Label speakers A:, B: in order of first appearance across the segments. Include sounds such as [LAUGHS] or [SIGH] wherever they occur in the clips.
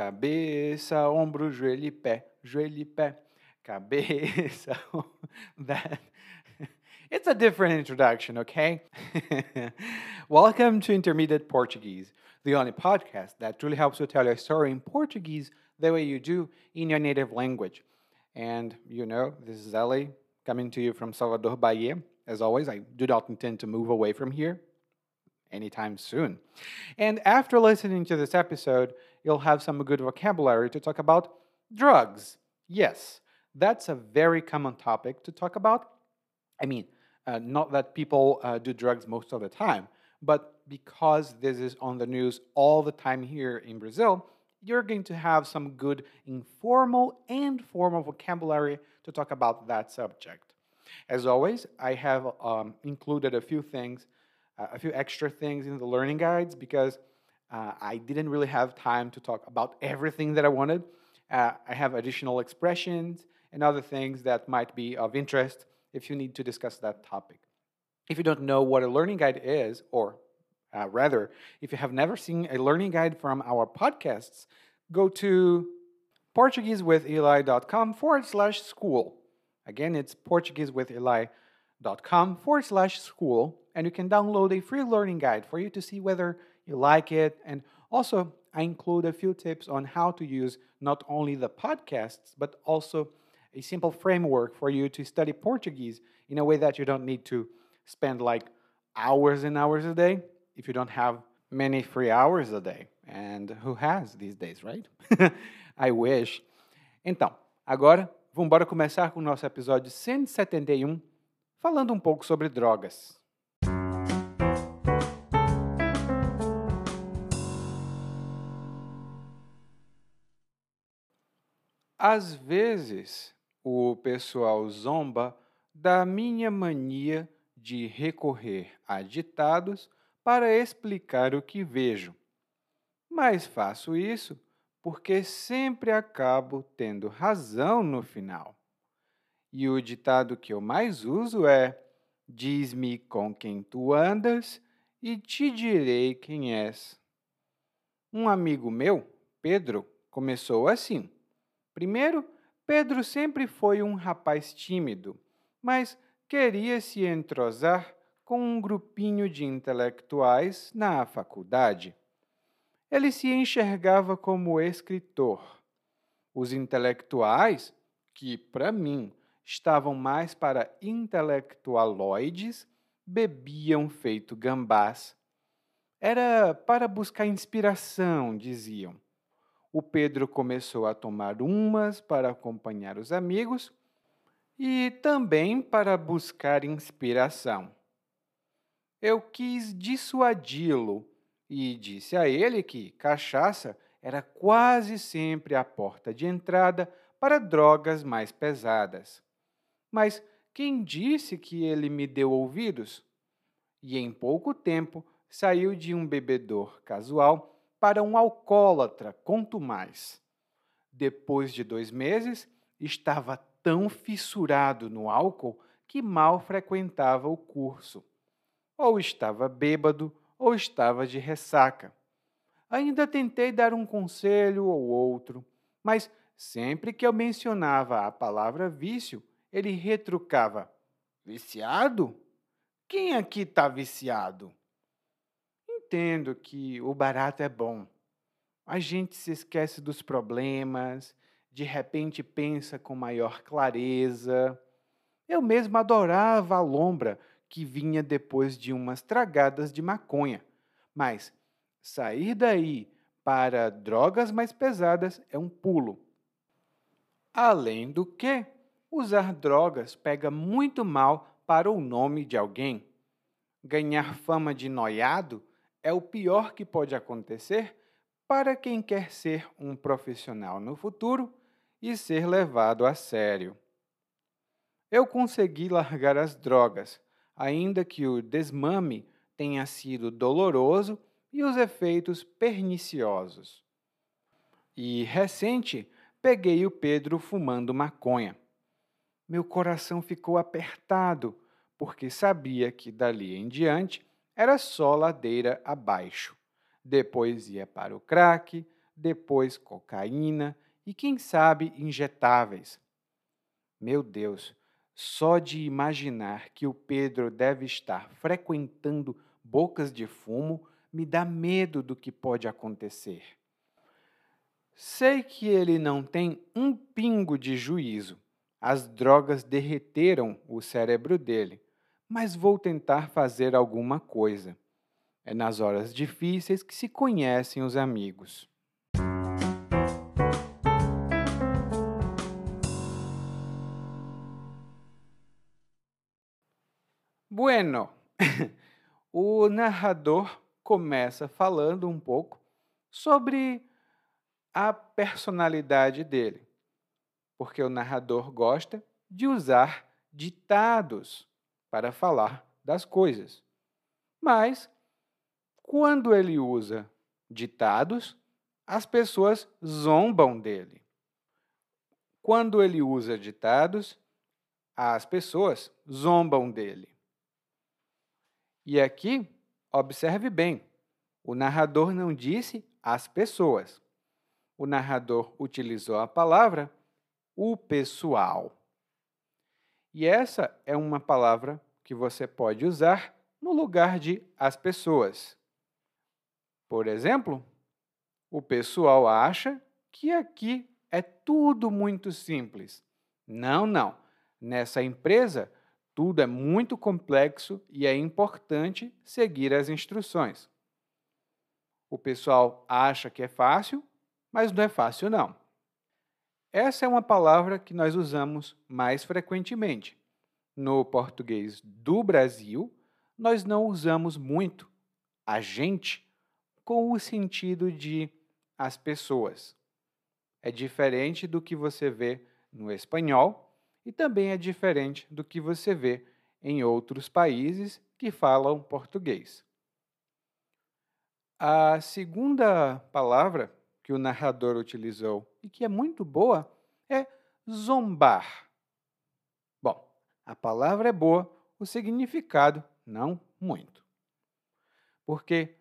A: cabeça, ombro, joelho e pé, joelho e pé, [LAUGHS] cabeça. that [LAUGHS] it's a different introduction, okay? [LAUGHS] Welcome to Intermediate Portuguese, the only podcast that truly helps you tell your story in Portuguese the way you do in your native language. And you know, this is Ellie coming to you from Salvador, Bahia. As always, I do not intend to move away from here anytime soon. And after listening to this episode, you'll have some good vocabulary to talk about drugs. Yes, that's a very common topic to talk about. I mean, uh, not that people uh, do drugs most of the time, but because this is on the news all the time here in Brazil, you're going to have some good informal and formal vocabulary to talk about that subject. As always, I have um, included a few things a few extra things in the learning guides because uh, I didn't really have time to talk about everything that I wanted. Uh, I have additional expressions and other things that might be of interest if you need to discuss that topic. If you don't know what a learning guide is, or uh, rather, if you have never seen a learning guide from our podcasts, go to PortugueseWithEli.com forward slash school. Again, it's PortugueseWithEli.com forward slash school and you can download a free learning guide for you to see whether you like it. And also, I include a few tips on how to use not only the podcasts, but also a simple framework for you to study Portuguese in a way that you don't need to spend like hours and hours a day if you don't have many free hours a day. And who has these days, right? [LAUGHS] I wish. Então, agora vamos embora começar com o nosso episódio 171, falando um pouco sobre drogas. Às vezes, o pessoal zomba da minha mania de recorrer a ditados para explicar o que vejo. Mas faço isso porque sempre acabo tendo razão no final. E o ditado que eu mais uso é: Diz-me com quem tu andas e te direi quem és. Um amigo meu, Pedro, começou assim. Primeiro, Pedro sempre foi um rapaz tímido, mas queria se entrosar com um grupinho de intelectuais na faculdade. Ele se enxergava como escritor. Os intelectuais, que para mim estavam mais para intelectualoides, bebiam feito gambás. Era para buscar inspiração, diziam o Pedro começou a tomar umas para acompanhar os amigos e também para buscar inspiração. Eu quis dissuadi-lo e disse a ele que cachaça era quase sempre a porta de entrada para drogas mais pesadas. Mas quem disse que ele me deu ouvidos? E em pouco tempo saiu de um bebedor casual para um alcoólatra, quanto mais. Depois de dois meses, estava tão fissurado no álcool que mal frequentava o curso. Ou estava bêbado, ou estava de ressaca. Ainda tentei dar um conselho ou outro, mas sempre que eu mencionava a palavra vício, ele retrucava: Viciado? Quem aqui está viciado? Entendo que o barato é bom. A gente se esquece dos problemas, de repente pensa com maior clareza. Eu mesmo adorava a lombra que vinha depois de umas tragadas de maconha, mas sair daí para drogas mais pesadas é um pulo. Além do que, usar drogas pega muito mal para o nome de alguém. Ganhar fama de noiado é o pior que pode acontecer para quem quer ser um profissional no futuro e ser levado a sério. Eu consegui largar as drogas, ainda que o desmame tenha sido doloroso e os efeitos perniciosos. E recente, peguei o Pedro fumando maconha. Meu coração ficou apertado, porque sabia que dali em diante era só ladeira abaixo. Depois ia para o crack, depois cocaína e, quem sabe, injetáveis. Meu Deus, só de imaginar que o Pedro deve estar frequentando bocas de fumo me dá medo do que pode acontecer. Sei que ele não tem um pingo de juízo. As drogas derreteram o cérebro dele, mas vou tentar fazer alguma coisa. É nas horas difíceis que se conhecem os amigos. Bueno, [LAUGHS] o narrador começa falando um pouco sobre a personalidade dele, porque o narrador gosta de usar ditados para falar das coisas. Mas, quando ele usa ditados, as pessoas zombam dele. Quando ele usa ditados, as pessoas zombam dele. E aqui, observe bem, o narrador não disse as pessoas. O narrador utilizou a palavra o pessoal. E essa é uma palavra que você pode usar no lugar de as pessoas. Por exemplo, o pessoal acha que aqui é tudo muito simples. Não, não. Nessa empresa, tudo é muito complexo e é importante seguir as instruções. O pessoal acha que é fácil, mas não é fácil, não. Essa é uma palavra que nós usamos mais frequentemente. No português do Brasil, nós não usamos muito a gente com o sentido de as pessoas. É diferente do que você vê no espanhol e também é diferente do que você vê em outros países que falam português. A segunda palavra que o narrador utilizou e que é muito boa é zombar. Bom, a palavra é boa, o significado não muito. Porque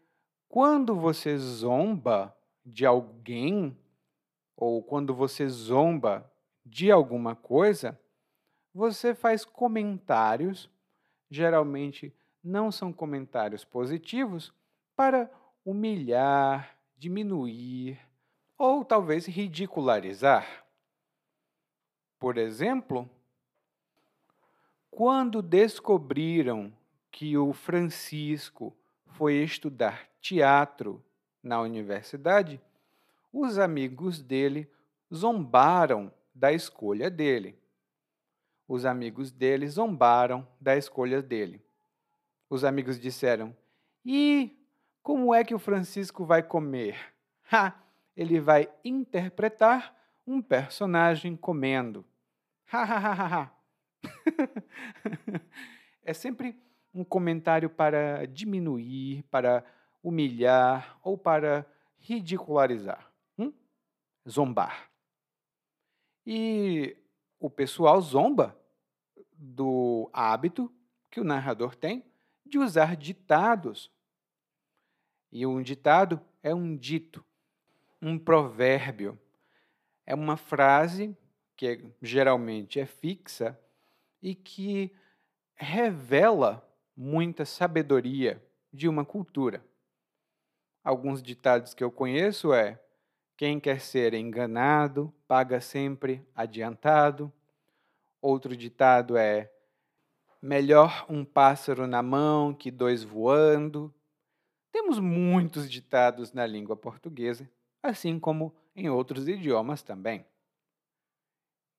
A: quando você zomba de alguém ou quando você zomba de alguma coisa, você faz comentários, geralmente não são comentários positivos, para humilhar, diminuir ou talvez ridicularizar. Por exemplo, quando descobriram que o Francisco foi estudar teatro na universidade, os amigos dele zombaram da escolha dele os amigos dele zombaram da escolha dele. Os amigos disseram: E como é que o Francisco vai comer? [LAUGHS] Ha! Ele vai interpretar um personagem comendo. Ha ha ha ha ha! [LAUGHS] é sempre um comentário para diminuir, para humilhar ou para ridicularizar. Hum? Zombar. E o pessoal zomba do hábito que o narrador tem de usar ditados. E um ditado é um dito, um provérbio. É uma frase que geralmente é fixa e que revela muita sabedoria de uma cultura. Alguns ditados que eu conheço é: quem quer ser enganado, paga sempre adiantado. Outro ditado é: melhor um pássaro na mão que dois voando. Temos muitos ditados na língua portuguesa, assim como em outros idiomas também.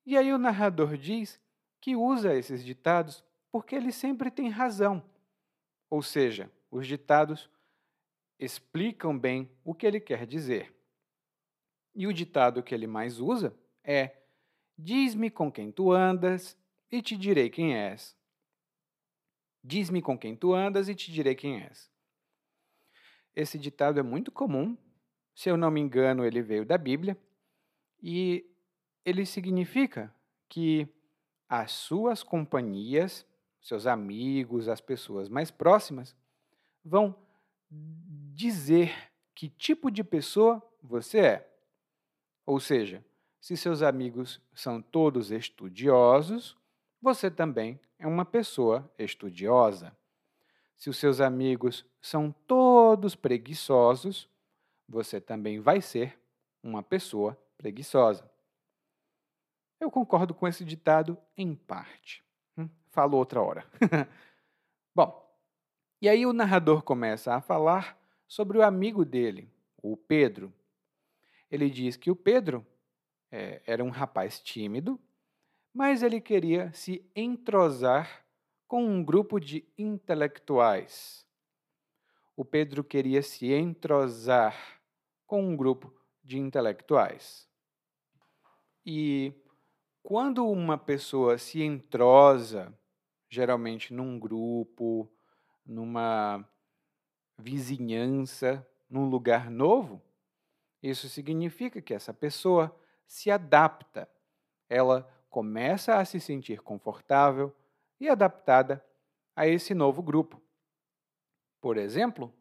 A: E aí o narrador diz que usa esses ditados porque ele sempre tem razão. Ou seja, os ditados explicam bem o que ele quer dizer. E o ditado que ele mais usa é Diz-me com quem tu andas e te direi quem és. Diz-me com quem tu andas e te direi quem és. Esse ditado é muito comum. Se eu não me engano, ele veio da Bíblia e ele significa que as suas companhias, seus amigos, as pessoas mais próximas, vão dizer que tipo de pessoa você é. Ou seja, se seus amigos são todos estudiosos, você também é uma pessoa estudiosa. Se os seus amigos são todos preguiçosos, você também vai ser uma pessoa preguiçosa. Eu concordo com esse ditado em parte. Hum, falo outra hora. [LAUGHS] Bom, e aí o narrador começa a falar sobre o amigo dele, o Pedro. Ele diz que o Pedro é, era um rapaz tímido, mas ele queria se entrosar com um grupo de intelectuais. O Pedro queria se entrosar com um grupo de intelectuais. E quando uma pessoa se entrosa, geralmente num grupo, numa vizinhança, num lugar novo, isso significa que essa pessoa se adapta. Ela começa a se sentir confortável e adaptada a esse novo grupo. Por exemplo,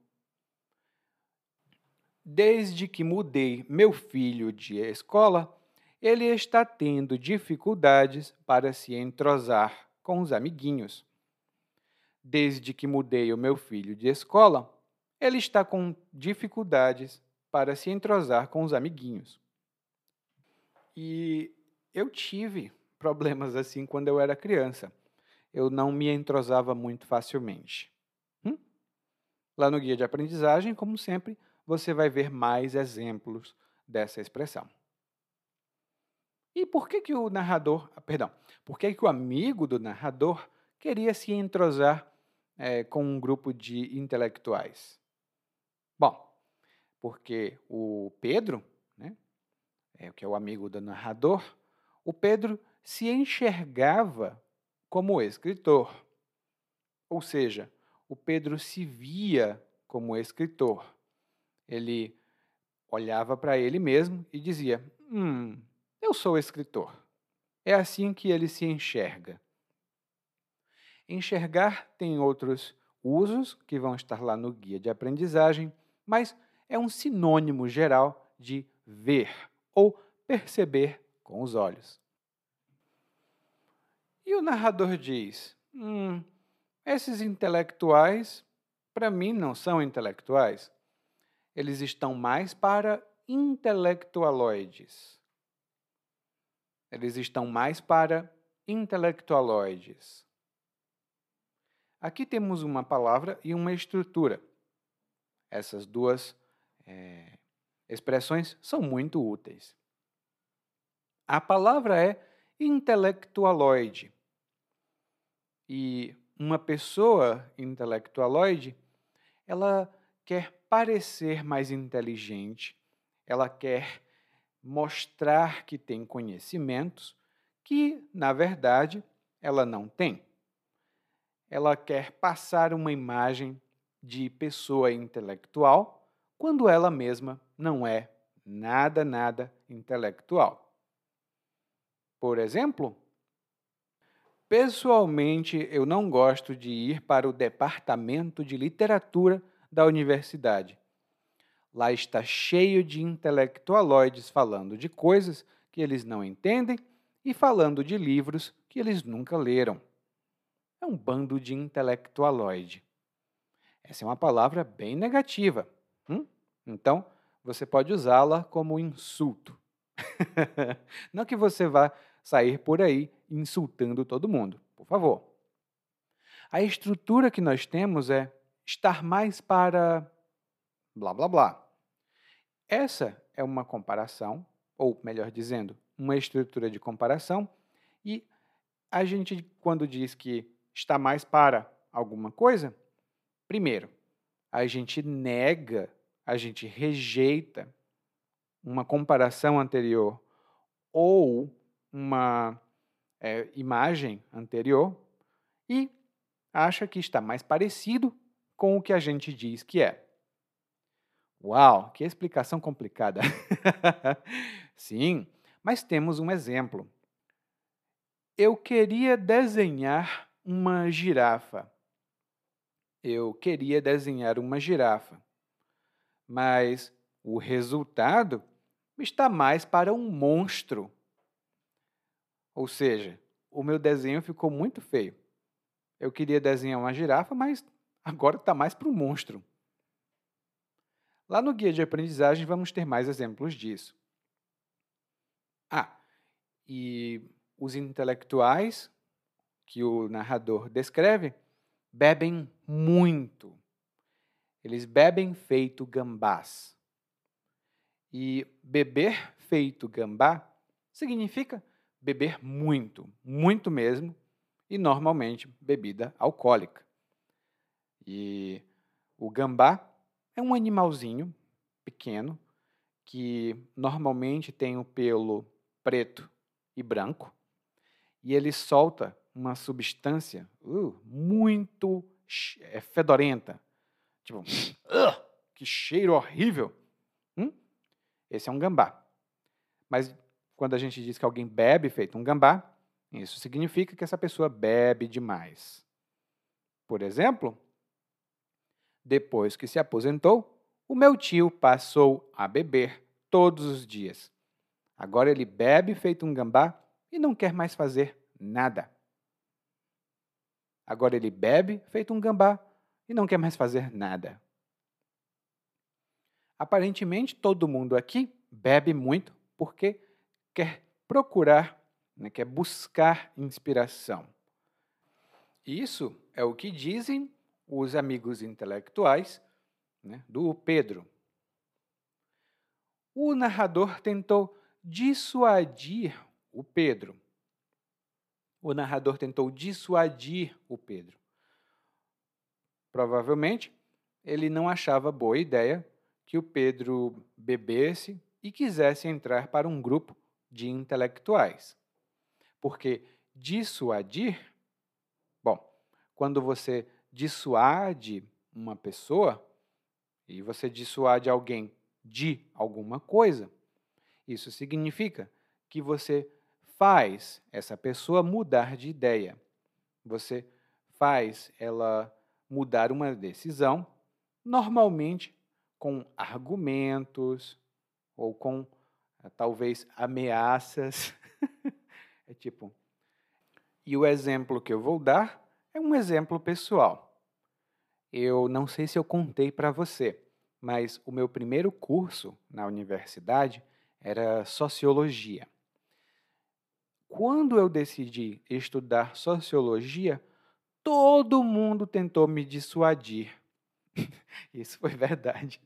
A: desde que mudei meu filho de escola, ele está tendo dificuldades para se entrosar com os amiguinhos. Desde que mudei o meu filho de escola, ele está com dificuldades para se entrosar com os amiguinhos. E eu tive problemas assim quando eu era criança. Eu não me entrosava muito facilmente. Hum? Lá no guia de aprendizagem, como sempre, você vai ver mais exemplos dessa expressão. E por que, que o narrador, ah, perdão, por que, que o amigo do narrador queria se entrosar é, com um grupo de intelectuais? Bom, porque o Pedro, né, é, que é o amigo do narrador, o Pedro se enxergava como escritor. Ou seja, o Pedro se via como escritor. Ele olhava para ele mesmo e dizia: Hum, eu sou escritor. É assim que ele se enxerga. Enxergar tem outros usos que vão estar lá no guia de aprendizagem, mas é um sinônimo geral de ver ou perceber com os olhos. E o narrador diz: hum, esses intelectuais, para mim, não são intelectuais. Eles estão mais para intelectualoides. Eles estão mais para intelectualoides. Aqui temos uma palavra e uma estrutura. Essas duas é, expressões são muito úteis. A palavra é intelectualoide. E uma pessoa intelectualoide, ela quer parecer mais inteligente, ela quer mostrar que tem conhecimentos que, na verdade, ela não tem. Ela quer passar uma imagem de pessoa intelectual quando ela mesma não é nada, nada intelectual. Por exemplo, pessoalmente eu não gosto de ir para o departamento de literatura da universidade Lá está cheio de intelectualoides falando de coisas que eles não entendem e falando de livros que eles nunca leram. É um bando de intelectualoide. Essa é uma palavra bem negativa. Hum? Então, você pode usá-la como insulto. [LAUGHS] não que você vá sair por aí insultando todo mundo, por favor. A estrutura que nós temos é estar mais para blá blá blá. Essa é uma comparação, ou melhor dizendo, uma estrutura de comparação, e a gente, quando diz que está mais para alguma coisa, primeiro, a gente nega, a gente rejeita uma comparação anterior ou uma é, imagem anterior e acha que está mais parecido com o que a gente diz que é. Uau, que explicação complicada. [LAUGHS] Sim, mas temos um exemplo. Eu queria desenhar uma girafa. Eu queria desenhar uma girafa. Mas o resultado está mais para um monstro. Ou seja, o meu desenho ficou muito feio. Eu queria desenhar uma girafa, mas agora está mais para um monstro. Lá no guia de aprendizagem vamos ter mais exemplos disso. Ah, e os intelectuais que o narrador descreve bebem muito. Eles bebem feito gambás. E beber feito gambá significa beber muito, muito mesmo, e normalmente bebida alcoólica. E o gambá é um animalzinho pequeno que normalmente tem o pelo preto e branco e ele solta uma substância uh, muito é, fedorenta. Tipo, uh, que cheiro horrível. Hum? Esse é um gambá. Mas quando a gente diz que alguém bebe feito um gambá, isso significa que essa pessoa bebe demais. Por exemplo, depois que se aposentou, o meu tio passou a beber todos os dias. Agora ele bebe feito um gambá e não quer mais fazer nada. Agora ele bebe feito um gambá e não quer mais fazer nada. Aparentemente, todo mundo aqui bebe muito porque quer procurar, né, quer buscar inspiração. Isso é o que dizem os amigos intelectuais né, do Pedro. O narrador tentou dissuadir o Pedro. O narrador tentou dissuadir o Pedro. Provavelmente, ele não achava boa ideia que o Pedro bebesse e quisesse entrar para um grupo de intelectuais. Porque dissuadir, bom, quando você dissuade uma pessoa e você dissuade alguém de alguma coisa, isso significa que você faz essa pessoa mudar de ideia. Você faz ela mudar uma decisão, normalmente com argumentos ou com eh, talvez ameaças. [LAUGHS] é tipo. E o exemplo que eu vou dar é um exemplo pessoal. Eu não sei se eu contei para você, mas o meu primeiro curso na universidade era sociologia. Quando eu decidi estudar sociologia, todo mundo tentou me dissuadir. [LAUGHS] Isso foi verdade.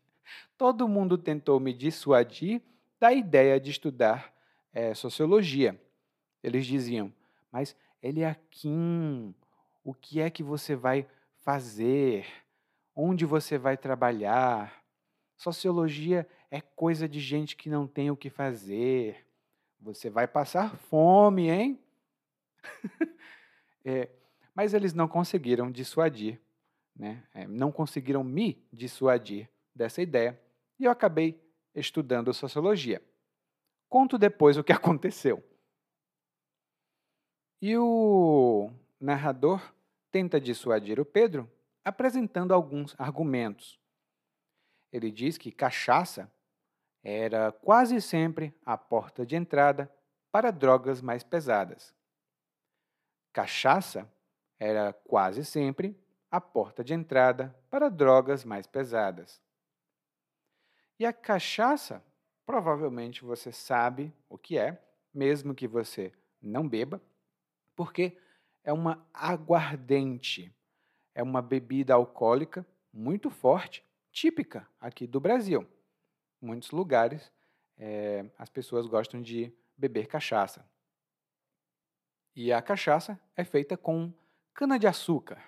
A: Todo mundo tentou me dissuadir da ideia de estudar é, sociologia. Eles diziam, mas Eliakim, o que é que você vai fazer? Onde você vai trabalhar? Sociologia é coisa de gente que não tem o que fazer. Você vai passar fome, hein? [LAUGHS] é, mas eles não conseguiram dissuadir, né? É, não conseguiram me dissuadir dessa ideia. E eu acabei estudando sociologia. Conto depois o que [LAUGHS] aconteceu. E o narrador tenta dissuadir o Pedro apresentando alguns argumentos. Ele diz que cachaça era quase sempre a porta de entrada para drogas mais pesadas. Cachaça era quase sempre a porta de entrada para drogas mais pesadas. E a cachaça, provavelmente você sabe o que é, mesmo que você não beba, porque é uma aguardente, é uma bebida alcoólica muito forte típica aqui do Brasil. Em muitos lugares, é, as pessoas gostam de beber cachaça. E a cachaça é feita com cana-de-açúcar.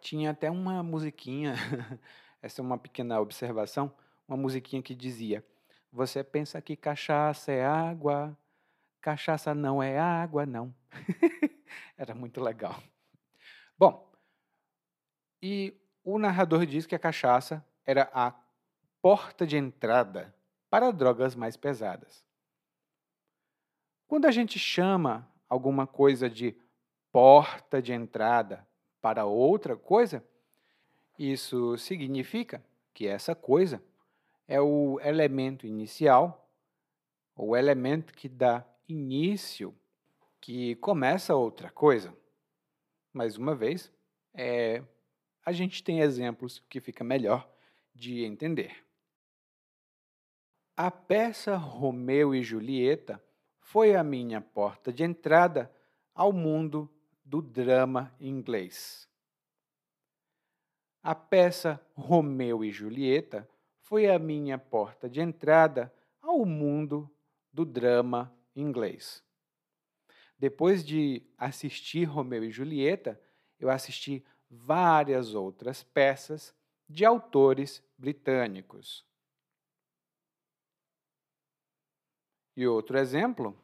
A: Tinha até uma musiquinha, [LAUGHS] essa é uma pequena observação, uma musiquinha que dizia: Você pensa que cachaça é água, cachaça não é água, não. [LAUGHS] [LAUGHS] Era muito legal. Bom, e o narrador diz que a cachaça era a porta de entrada para drogas mais pesadas. Quando a gente chama alguma coisa de porta de entrada para outra coisa, isso significa que essa coisa é o elemento inicial o elemento que dá início, que começa outra coisa. Mais uma vez, é, a gente tem exemplos que fica melhor de entender. A peça Romeu e Julieta foi a minha porta de entrada ao mundo do drama inglês. A peça Romeu e Julieta foi a minha porta de entrada ao mundo do drama inglês. Depois de assistir Romeu e Julieta, eu assisti várias outras peças de autores britânicos. E outro exemplo,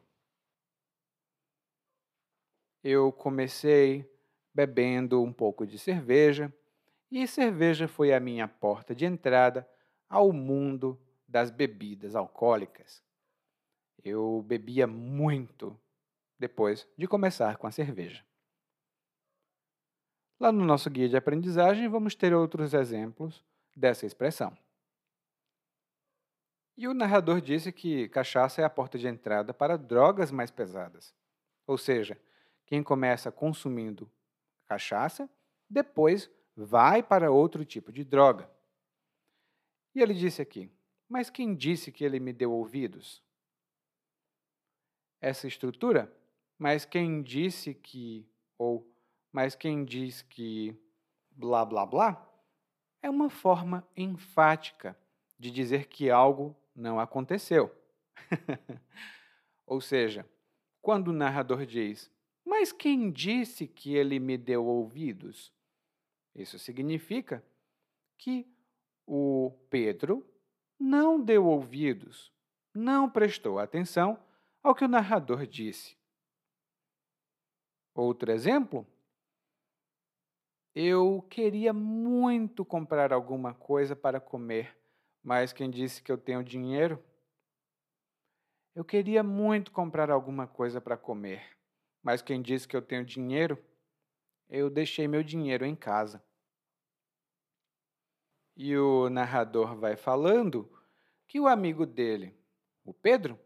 A: eu comecei bebendo um pouco de cerveja, e cerveja foi a minha porta de entrada ao mundo das bebidas alcoólicas. Eu bebia muito depois de começar com a cerveja. Lá no nosso guia de aprendizagem, vamos ter outros exemplos dessa expressão. E o narrador disse que cachaça é a porta de entrada para drogas mais pesadas. Ou seja, quem começa consumindo cachaça, depois vai para outro tipo de droga. E ele disse aqui: Mas quem disse que ele me deu ouvidos? Essa estrutura, mas quem disse que, ou mas quem diz que blá blá blá, é uma forma enfática de dizer que algo não aconteceu. [LAUGHS] Ou seja, quando o narrador diz, mas quem disse que ele me deu ouvidos? Isso significa que o Pedro não deu ouvidos, não prestou atenção ao que o narrador disse. Outro exemplo? Eu queria muito comprar alguma coisa para comer, mas quem disse que eu tenho dinheiro? Eu queria muito comprar alguma coisa para comer, mas quem disse que eu tenho dinheiro? Eu deixei meu dinheiro em casa. E o narrador vai falando que o amigo dele, o Pedro,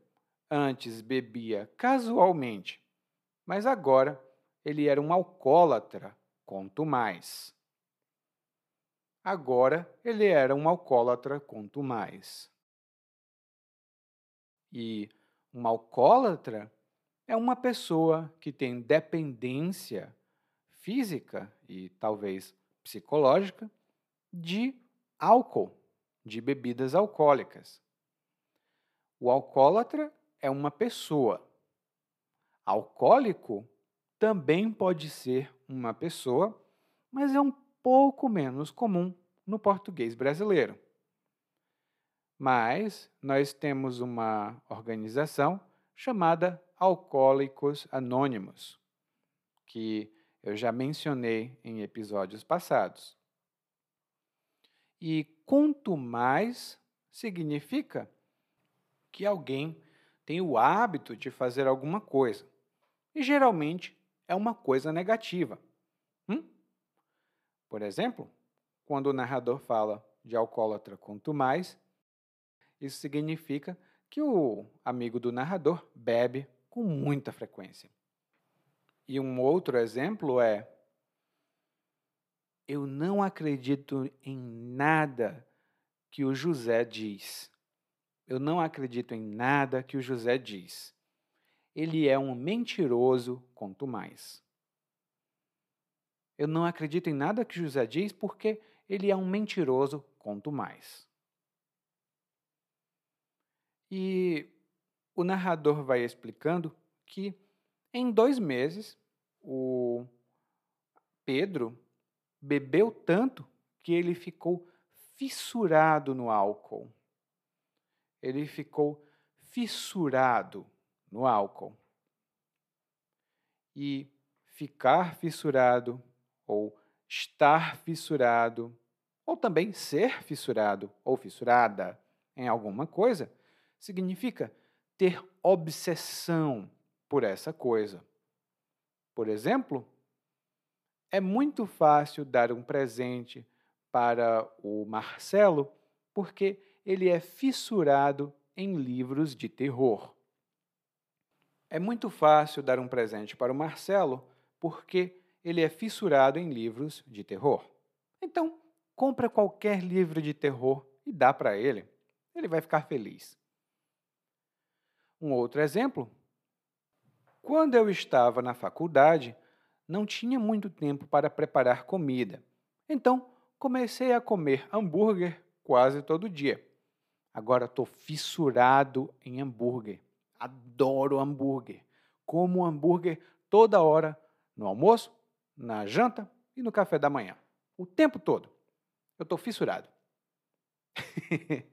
A: antes bebia casualmente, mas agora ele era um alcoólatra, quanto mais. Agora ele era um alcoólatra quanto mais. E um alcoólatra é uma pessoa que tem dependência física e talvez psicológica de álcool, de bebidas alcoólicas. O alcoólatra é uma pessoa. Alcoólico também pode ser uma pessoa, mas é um pouco menos comum no português brasileiro. Mas nós temos uma organização chamada Alcoólicos Anônimos, que eu já mencionei em episódios passados. E quanto mais significa que alguém tem o hábito de fazer alguma coisa. E geralmente é uma coisa negativa. Por exemplo, quando o narrador fala de alcoólatra quanto mais, isso significa que o amigo do narrador bebe com muita frequência. E um outro exemplo é: Eu não acredito em nada que o José diz. Eu não acredito em nada que o José diz. Ele é um mentiroso quanto mais. Eu não acredito em nada que José diz porque ele é um mentiroso, quanto mais. E o narrador vai explicando que em dois meses o Pedro bebeu tanto que ele ficou fissurado no álcool. Ele ficou fissurado no álcool. E ficar fissurado ou estar fissurado, ou também ser fissurado ou fissurada em alguma coisa, significa ter obsessão por essa coisa. Por exemplo, é muito fácil dar um presente para o Marcelo porque ele é fissurado em livros de terror. É muito fácil dar um presente para o Marcelo porque ele é fissurado em livros de terror. Então, compra qualquer livro de terror e dá para ele. Ele vai ficar feliz. Um outro exemplo. Quando eu estava na faculdade, não tinha muito tempo para preparar comida. Então, comecei a comer hambúrguer quase todo dia. Agora estou fissurado em hambúrguer. Adoro hambúrguer. Como hambúrguer toda hora, no almoço, na janta e no café da manhã. O tempo todo. Eu estou fissurado. [LAUGHS]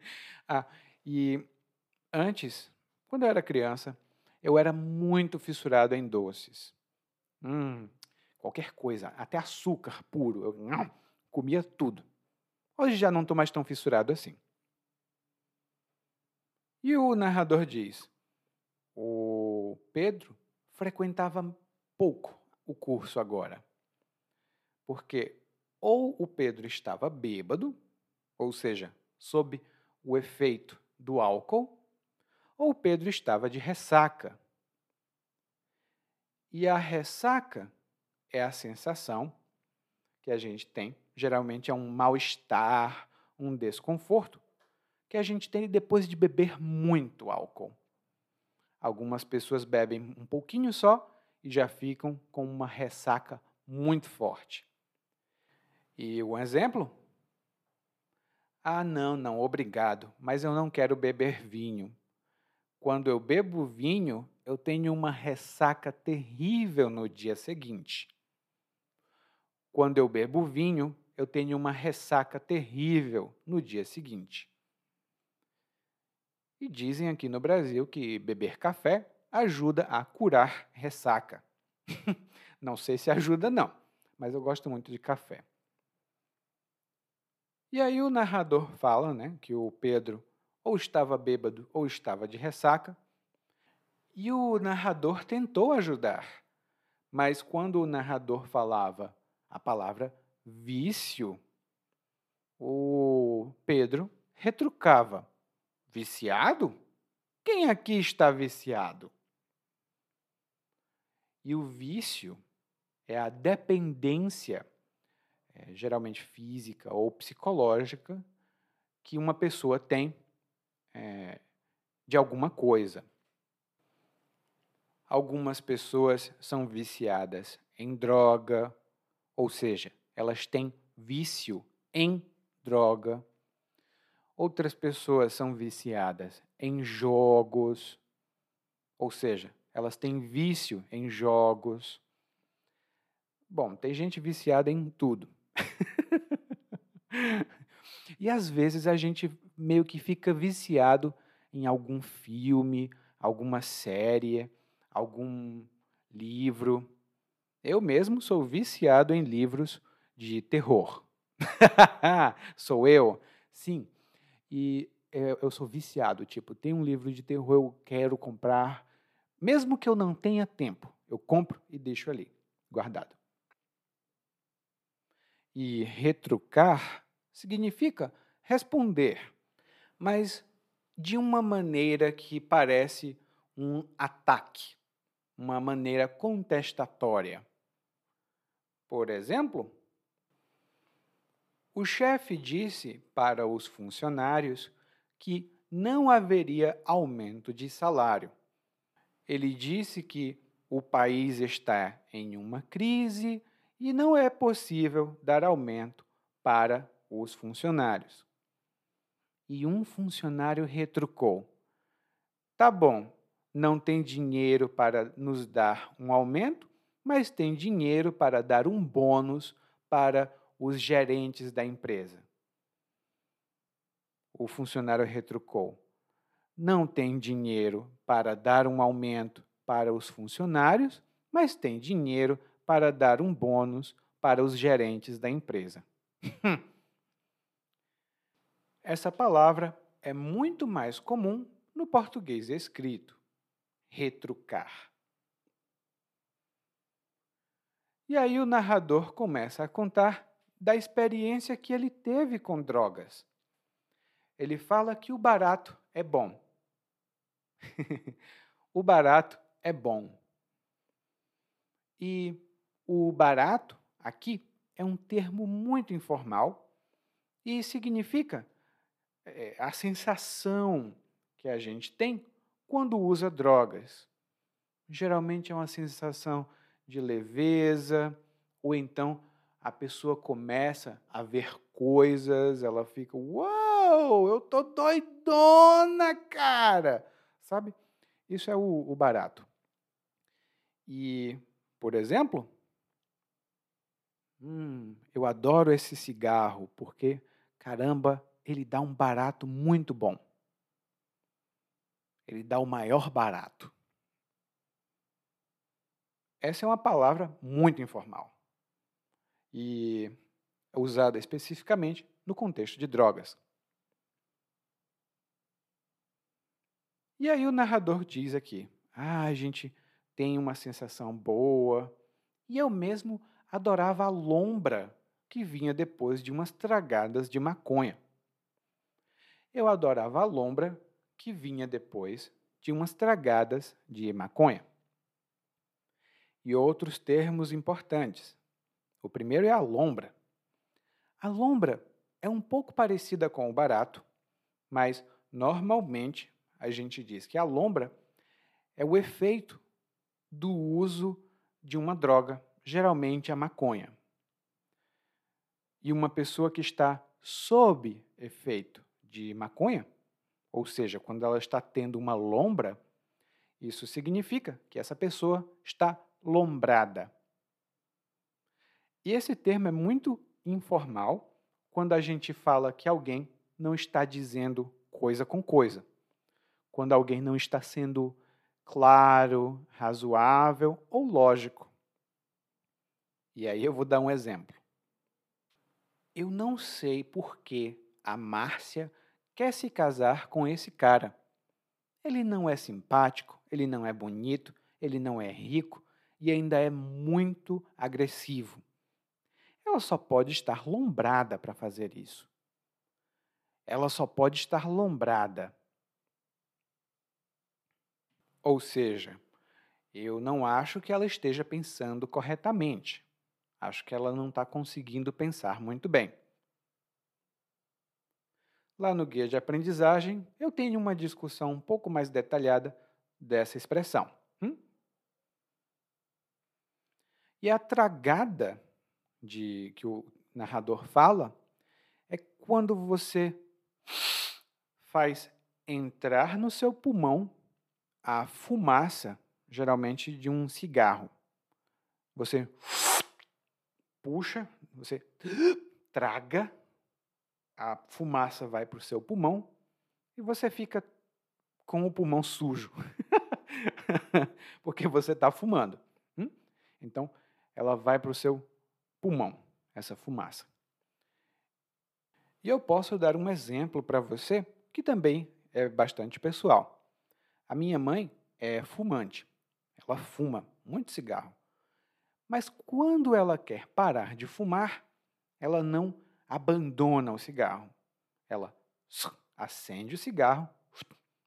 A: ah, e antes, quando eu era criança, eu era muito fissurado em doces. Hum, qualquer coisa, até açúcar puro. Eu não, comia tudo. Hoje já não estou mais tão fissurado assim. E o narrador diz: o Pedro frequentava pouco o curso agora. Porque ou o Pedro estava bêbado, ou seja, sob o efeito do álcool, ou o Pedro estava de ressaca. E a ressaca é a sensação que a gente tem, geralmente é um mal-estar, um desconforto, que a gente tem depois de beber muito álcool. Algumas pessoas bebem um pouquinho só e já ficam com uma ressaca muito forte. E um exemplo? Ah, não, não, obrigado, mas eu não quero beber vinho. Quando eu bebo vinho, eu tenho uma ressaca terrível no dia seguinte. Quando eu bebo vinho, eu tenho uma ressaca terrível no dia seguinte. E dizem aqui no Brasil que beber café ajuda a curar ressaca. [LAUGHS] não sei se ajuda, não, mas eu gosto muito de café. E aí o narrador fala né, que o Pedro ou estava bêbado ou estava de ressaca. E o narrador tentou ajudar, mas quando o narrador falava a palavra vício, o Pedro retrucava: Viciado? Quem aqui está viciado? E o vício é a dependência, é, geralmente física ou psicológica, que uma pessoa tem é, de alguma coisa. Algumas pessoas são viciadas em droga, ou seja, elas têm vício em droga. Outras pessoas são viciadas em jogos, ou seja, elas têm vício em jogos. Bom, tem gente viciada em tudo. [LAUGHS] e às vezes a gente meio que fica viciado em algum filme, alguma série, algum livro. Eu mesmo sou viciado em livros de terror. [LAUGHS] sou eu? Sim, e é, eu sou viciado, tipo, tem um livro de terror, eu quero comprar, mesmo que eu não tenha tempo, eu compro e deixo ali, guardado. E retrucar significa responder, mas de uma maneira que parece um ataque, uma maneira contestatória. Por exemplo, o chefe disse para os funcionários que não haveria aumento de salário. Ele disse que o país está em uma crise e não é possível dar aumento para os funcionários. E um funcionário retrucou: Tá bom, não tem dinheiro para nos dar um aumento, mas tem dinheiro para dar um bônus para os gerentes da empresa. O funcionário retrucou: Não tem dinheiro para dar um aumento para os funcionários, mas tem dinheiro para dar um bônus para os gerentes da empresa. [LAUGHS] Essa palavra é muito mais comum no português escrito: retrucar. E aí o narrador começa a contar da experiência que ele teve com drogas. Ele fala que o barato é bom. [LAUGHS] o barato é bom. E o barato, aqui, é um termo muito informal e significa é, a sensação que a gente tem quando usa drogas. Geralmente é uma sensação de leveza, ou então a pessoa começa a ver coisas, ela fica, uau, eu tô doidona, cara! Sabe? Isso é o, o barato. E, por exemplo, hum, eu adoro esse cigarro porque, caramba, ele dá um barato muito bom. Ele dá o maior barato. Essa é uma palavra muito informal e usada especificamente no contexto de drogas. E aí o narrador diz aqui: Ah, a gente tem uma sensação boa. E eu mesmo adorava a lombra que vinha depois de umas tragadas de maconha. Eu adorava a lombra que vinha depois de umas tragadas de maconha e outros termos importantes. O primeiro é a lombra. A lombra é um pouco parecida com o barato, mas normalmente a gente diz que a lombra é o efeito do uso de uma droga, geralmente a maconha. E uma pessoa que está sob efeito de maconha, ou seja, quando ela está tendo uma lombra, isso significa que essa pessoa está lombrada. E esse termo é muito informal quando a gente fala que alguém não está dizendo coisa com coisa. Quando alguém não está sendo claro, razoável ou lógico. E aí eu vou dar um exemplo. Eu não sei por que a Márcia quer se casar com esse cara. Ele não é simpático, ele não é bonito, ele não é rico, e ainda é muito agressivo. Ela só pode estar lombrada para fazer isso. Ela só pode estar lombrada. Ou seja, eu não acho que ela esteja pensando corretamente. Acho que ela não está conseguindo pensar muito bem. Lá no guia de aprendizagem, eu tenho uma discussão um pouco mais detalhada dessa expressão. E a tragada de que o narrador fala é quando você faz entrar no seu pulmão a fumaça, geralmente de um cigarro. Você puxa, você traga, a fumaça vai para o seu pulmão e você fica com o pulmão sujo, [LAUGHS] porque você está fumando. Hum? Então, ela vai para o seu pulmão, essa fumaça. E eu posso dar um exemplo para você que também é bastante pessoal. A minha mãe é fumante. Ela fuma muito cigarro. Mas quando ela quer parar de fumar, ela não abandona o cigarro. Ela acende o cigarro,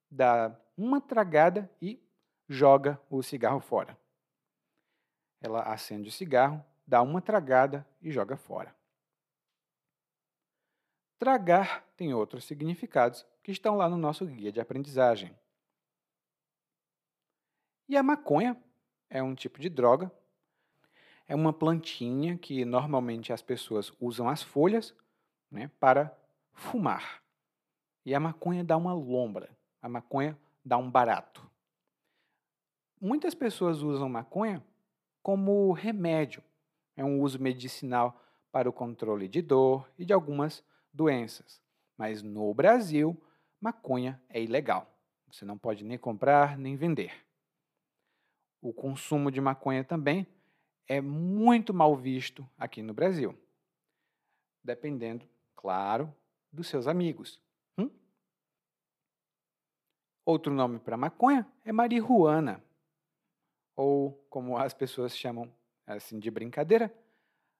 A: dá uma tragada e joga o cigarro fora. Ela acende o cigarro, dá uma tragada e joga fora. Tragar tem outros significados que estão lá no nosso guia de aprendizagem. E a maconha é um tipo de droga. É uma plantinha que normalmente as pessoas usam as folhas né, para fumar. E a maconha dá uma lombra, a maconha dá um barato. Muitas pessoas usam maconha como remédio. É um uso medicinal para o controle de dor e de algumas doenças. Mas no Brasil, maconha é ilegal. Você não pode nem comprar nem vender. O consumo de maconha também é muito mal visto aqui no Brasil, dependendo, claro, dos seus amigos. Hum? Outro nome para maconha é marihuana ou como as pessoas chamam assim de brincadeira,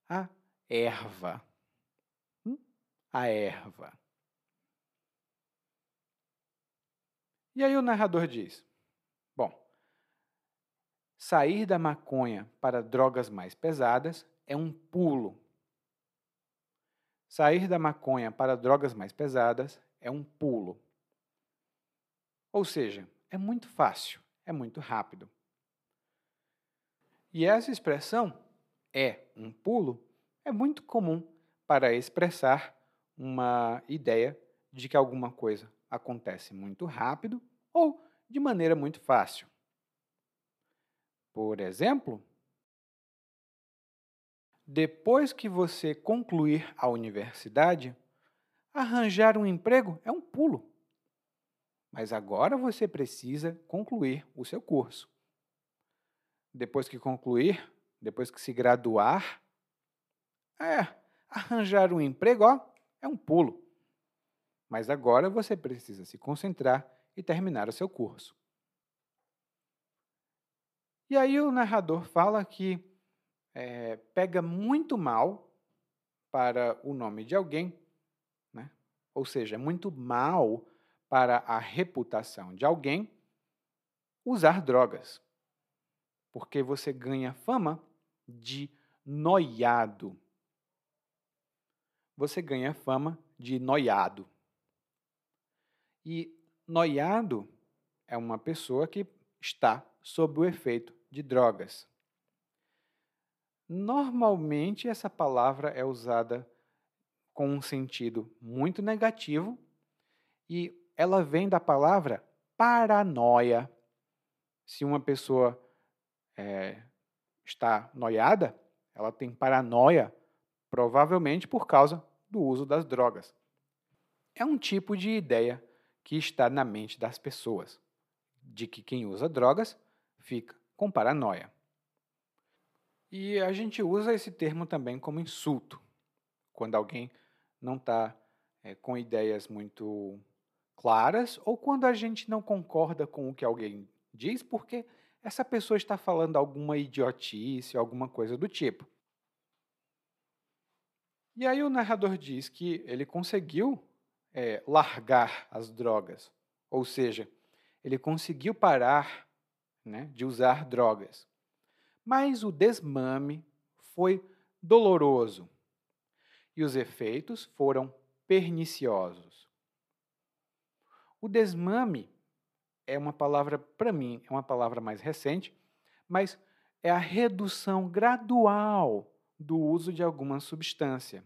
A: a erva. Hum? A erva. E aí o narrador diz: Bom, sair da maconha para drogas mais pesadas é um pulo. Sair da maconha para drogas mais pesadas é um pulo. Ou seja, é muito fácil, é muito rápido. E essa expressão é um pulo é muito comum para expressar uma ideia de que alguma coisa acontece muito rápido ou de maneira muito fácil. Por exemplo, depois que você concluir a universidade, arranjar um emprego é um pulo. Mas agora você precisa concluir o seu curso. Depois que concluir, depois que se graduar, é, arranjar um emprego, ó, é um pulo. Mas agora você precisa se concentrar e terminar o seu curso. E aí o narrador fala que é, pega muito mal para o nome de alguém, né? ou seja, é muito mal para a reputação de alguém usar drogas, porque você ganha fama de noiado. Você ganha fama de noiado. E noiado é uma pessoa que está sob o efeito de drogas. Normalmente, essa palavra é usada com um sentido muito negativo e ela vem da palavra paranoia. Se uma pessoa é, está noiada, ela tem paranoia, provavelmente por causa do uso das drogas. É um tipo de ideia que está na mente das pessoas, de que quem usa drogas fica com paranoia. E a gente usa esse termo também como insulto, quando alguém não está é, com ideias muito claras ou quando a gente não concorda com o que alguém diz, porque essa pessoa está falando alguma idiotice, alguma coisa do tipo. E aí o narrador diz que ele conseguiu é, largar as drogas, ou seja, ele conseguiu parar né, de usar drogas. Mas o desmame foi doloroso e os efeitos foram perniciosos. O desmame é uma palavra, para mim, é uma palavra mais recente, mas é a redução gradual do uso de alguma substância.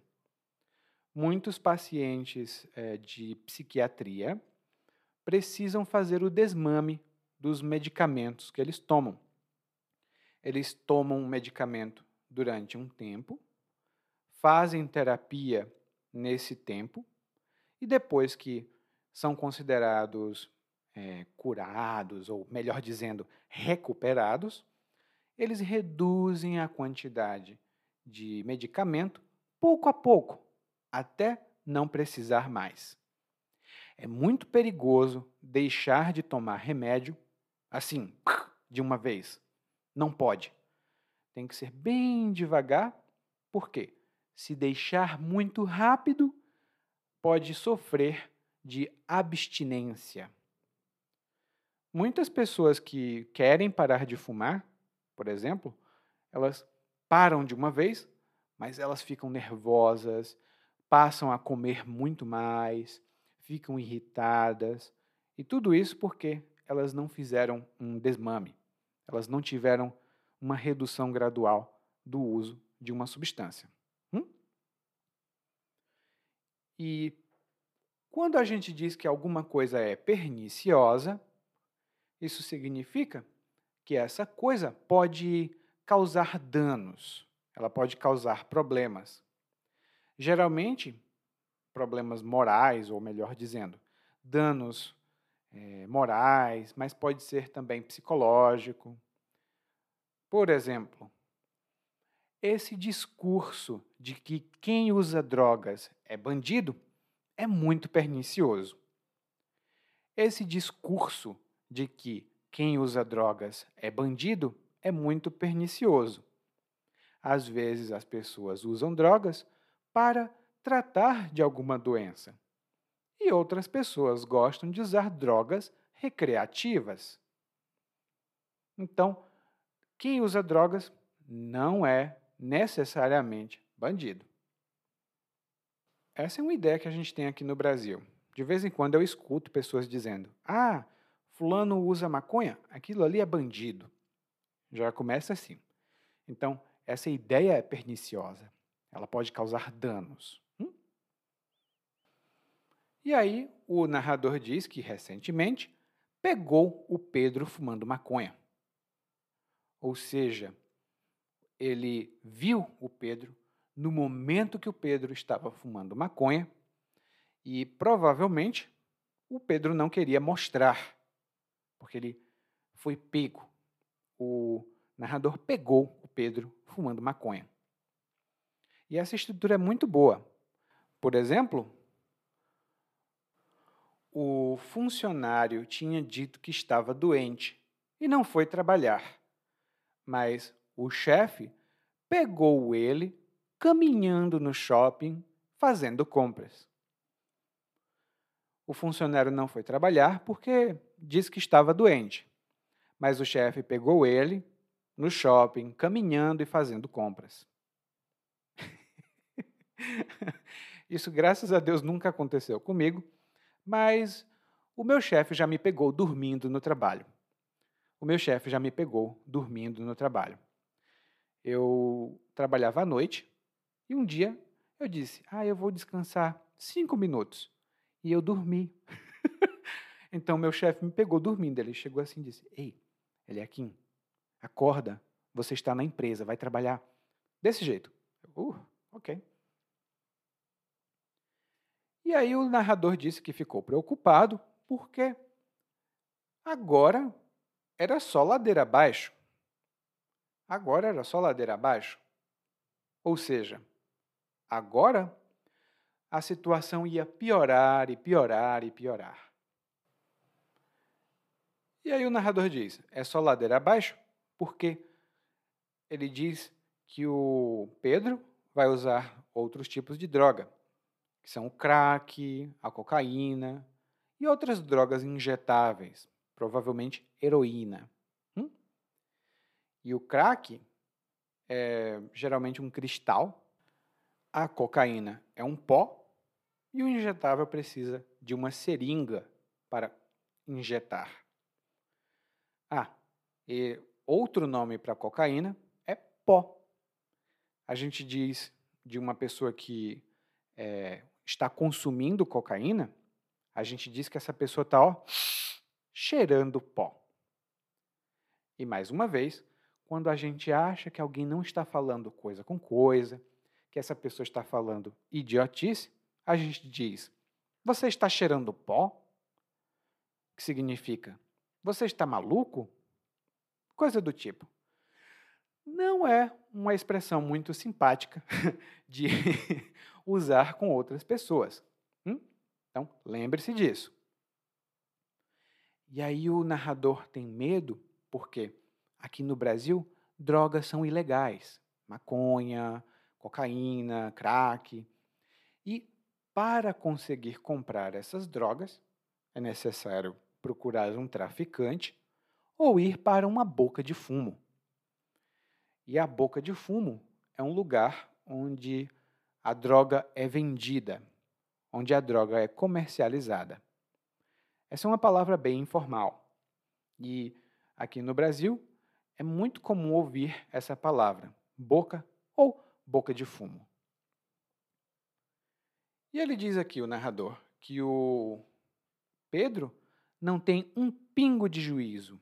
A: Muitos pacientes é, de psiquiatria precisam fazer o desmame dos medicamentos que eles tomam eles tomam um medicamento durante um tempo, fazem terapia nesse tempo, e depois que são considerados é, curados, ou melhor dizendo, recuperados, eles reduzem a quantidade de medicamento pouco a pouco, até não precisar mais. É muito perigoso deixar de tomar remédio assim, de uma vez. Não pode. Tem que ser bem devagar. Por quê? Se deixar muito rápido, pode sofrer de abstinência. Muitas pessoas que querem parar de fumar, por exemplo, elas param de uma vez, mas elas ficam nervosas, passam a comer muito mais, ficam irritadas, e tudo isso porque elas não fizeram um desmame elas não tiveram uma redução gradual do uso de uma substância. Hum? E quando a gente diz que alguma coisa é perniciosa, isso significa que essa coisa pode causar danos, ela pode causar problemas. Geralmente, problemas morais, ou melhor dizendo, danos é, morais, mas pode ser também psicológico. Por exemplo, esse discurso de que quem usa drogas é bandido é muito pernicioso. Esse discurso de que quem usa drogas é bandido é muito pernicioso. Às vezes as pessoas usam drogas para tratar de alguma doença e outras pessoas gostam de usar drogas recreativas. Então, quem usa drogas não é necessariamente bandido. Essa é uma ideia que a gente tem aqui no Brasil. De vez em quando eu escuto pessoas dizendo: Ah, Fulano usa maconha, aquilo ali é bandido. Já começa assim. Então, essa ideia é perniciosa. Ela pode causar danos. Hum? E aí, o narrador diz que recentemente pegou o Pedro fumando maconha. Ou seja, ele viu o Pedro no momento que o Pedro estava fumando maconha e provavelmente o Pedro não queria mostrar, porque ele foi pego. O narrador pegou o Pedro fumando maconha. E essa estrutura é muito boa. Por exemplo, o funcionário tinha dito que estava doente e não foi trabalhar, mas o chefe pegou ele caminhando no shopping fazendo compras. O funcionário não foi trabalhar porque disse que estava doente, mas o chefe pegou ele no shopping caminhando e fazendo compras. [LAUGHS] Isso, graças a Deus, nunca aconteceu comigo, mas o meu chefe já me pegou dormindo no trabalho. O meu chefe já me pegou dormindo no trabalho. Eu trabalhava à noite e um dia eu disse: Ah, eu vou descansar cinco minutos. E eu dormi. [LAUGHS] então meu chefe me pegou dormindo. Ele chegou assim e disse: Ei, Eliakim, acorda, você está na empresa, vai trabalhar. Desse jeito. Uh, ok. E aí o narrador disse que ficou preocupado porque agora era só ladeira abaixo. Agora era só ladeira abaixo. Ou seja, agora a situação ia piorar e piorar e piorar. E aí o narrador diz: é só ladeira abaixo? Porque ele diz que o Pedro vai usar outros tipos de droga que são o crack, a cocaína e outras drogas injetáveis, provavelmente heroína. Hum? E o crack é geralmente um cristal, a cocaína é um pó e o injetável precisa de uma seringa para injetar. Ah, e outro nome para cocaína é pó. A gente diz de uma pessoa que é, está consumindo cocaína, a gente diz que essa pessoa está cheirando pó. E mais uma vez, quando a gente acha que alguém não está falando coisa com coisa, que essa pessoa está falando idiotice, a gente diz: Você está cheirando pó? Que significa: Você está maluco? Coisa do tipo. Não é uma expressão muito simpática [LAUGHS] de [LAUGHS] usar com outras pessoas. Hum? Então, lembre-se disso. E aí o narrador tem medo porque aqui no Brasil drogas são ilegais. Maconha, cocaína, crack. E para conseguir comprar essas drogas, é necessário procurar um traficante ou ir para uma boca de fumo. E a boca de fumo é um lugar onde a droga é vendida, onde a droga é comercializada. Essa é uma palavra bem informal. E aqui no Brasil é muito comum ouvir essa palavra, boca ou boca de fumo. E ele diz aqui, o narrador, que o Pedro não tem um pingo de juízo.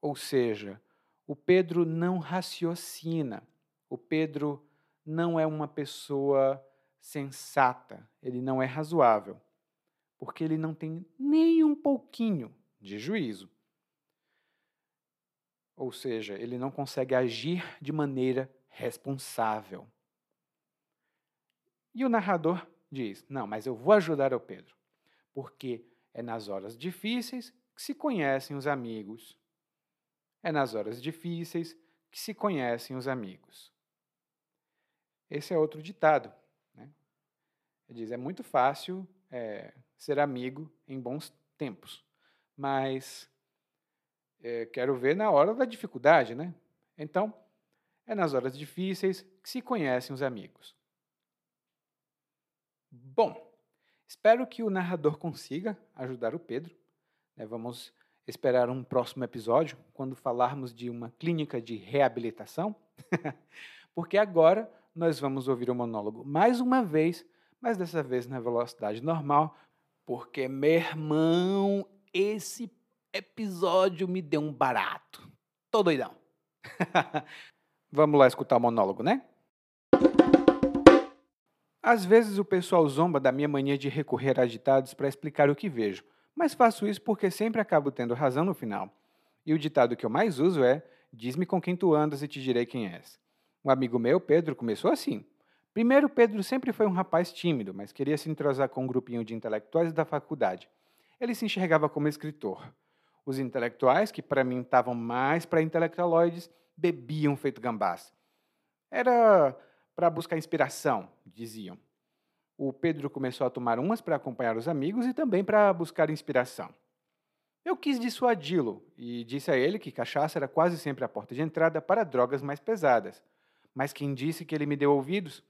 A: Ou seja, o Pedro não raciocina. O Pedro não é uma pessoa sensata, ele não é razoável, porque ele não tem nem um pouquinho de juízo. Ou seja, ele não consegue agir de maneira responsável. E o narrador diz: Não, mas eu vou ajudar o Pedro, porque é nas horas difíceis que se conhecem os amigos. É nas horas difíceis que se conhecem os amigos. Esse é outro ditado. Né? Ele diz: é muito fácil é, ser amigo em bons tempos, mas é, quero ver na hora da dificuldade, né? Então, é nas horas difíceis que se conhecem os amigos. Bom, espero que o narrador consiga ajudar o Pedro. Né? Vamos esperar um próximo episódio, quando falarmos de uma clínica de reabilitação, [LAUGHS] porque agora nós vamos ouvir o monólogo mais uma vez, mas dessa vez na velocidade normal, porque, meu irmão, esse episódio me deu um barato. Tô doidão. [LAUGHS] vamos lá escutar o monólogo, né? Às vezes o pessoal zomba da minha mania de recorrer a ditados para explicar o que vejo, mas faço isso porque sempre acabo tendo razão no final. E o ditado que eu mais uso é: Diz-me com quem tu andas e te direi quem és. Um amigo meu, Pedro, começou assim. Primeiro, Pedro sempre foi um rapaz tímido, mas queria se entrosar com um grupinho de intelectuais da faculdade. Ele se enxergava como escritor. Os intelectuais, que para mim estavam mais para intelectualoides, bebiam feito gambás. Era para buscar inspiração, diziam o Pedro começou a tomar umas para acompanhar os amigos e também para buscar inspiração. Eu quis dissuadi-lo e disse a ele que cachaça era quase sempre a porta de entrada para drogas mais pesadas. Mas quem disse que ele me deu ouvidos?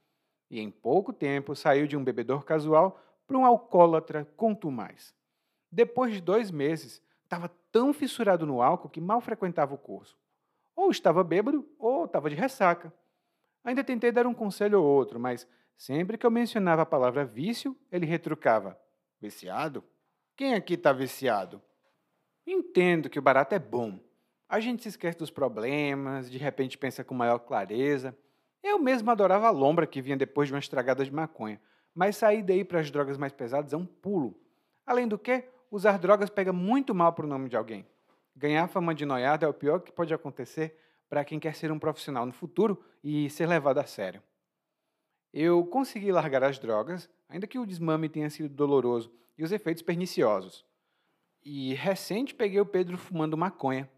A: E em pouco tempo saiu de um bebedor casual para um alcoólatra mais. Depois de dois meses, estava tão fissurado no álcool que mal frequentava o curso. Ou estava bêbado ou estava de ressaca. Ainda tentei dar um conselho ou outro, mas Sempre que eu mencionava a palavra vício, ele retrucava: Viciado? Quem aqui está viciado? Entendo que o barato é bom. A gente se esquece dos problemas, de repente pensa com maior clareza. Eu mesmo adorava a lombra que vinha depois de uma estragada de maconha, mas sair daí para as drogas mais pesadas é um pulo. Além do que, usar drogas pega muito mal para o nome de alguém. Ganhar fama de noiado é o pior que pode acontecer para quem quer ser um profissional no futuro e ser levado a sério. Eu consegui largar as drogas, ainda que o desmame tenha sido doloroso e os efeitos perniciosos. E recente peguei o Pedro fumando maconha.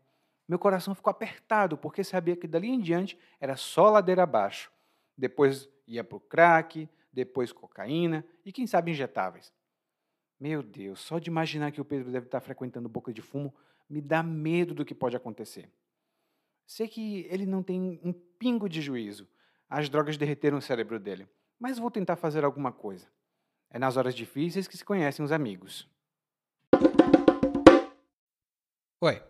A: Meu coração ficou apertado porque sabia que dali em diante era só ladeira abaixo. Depois ia para o crack, depois cocaína e quem sabe injetáveis. Meu Deus, só de imaginar que o Pedro deve estar frequentando boca de fumo me dá medo do que pode acontecer. Sei que ele não tem um pingo de juízo, as drogas derreteram o cérebro dele. Mas vou tentar fazer alguma coisa. É nas horas difíceis que se conhecem os amigos.
B: Oi,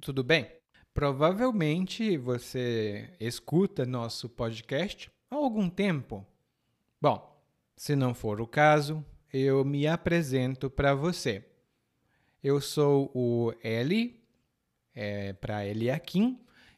B: tudo bem? Provavelmente você escuta nosso podcast há algum tempo. Bom, se não for o caso, eu me apresento para você. Eu sou o Eli, é, para Eliakim,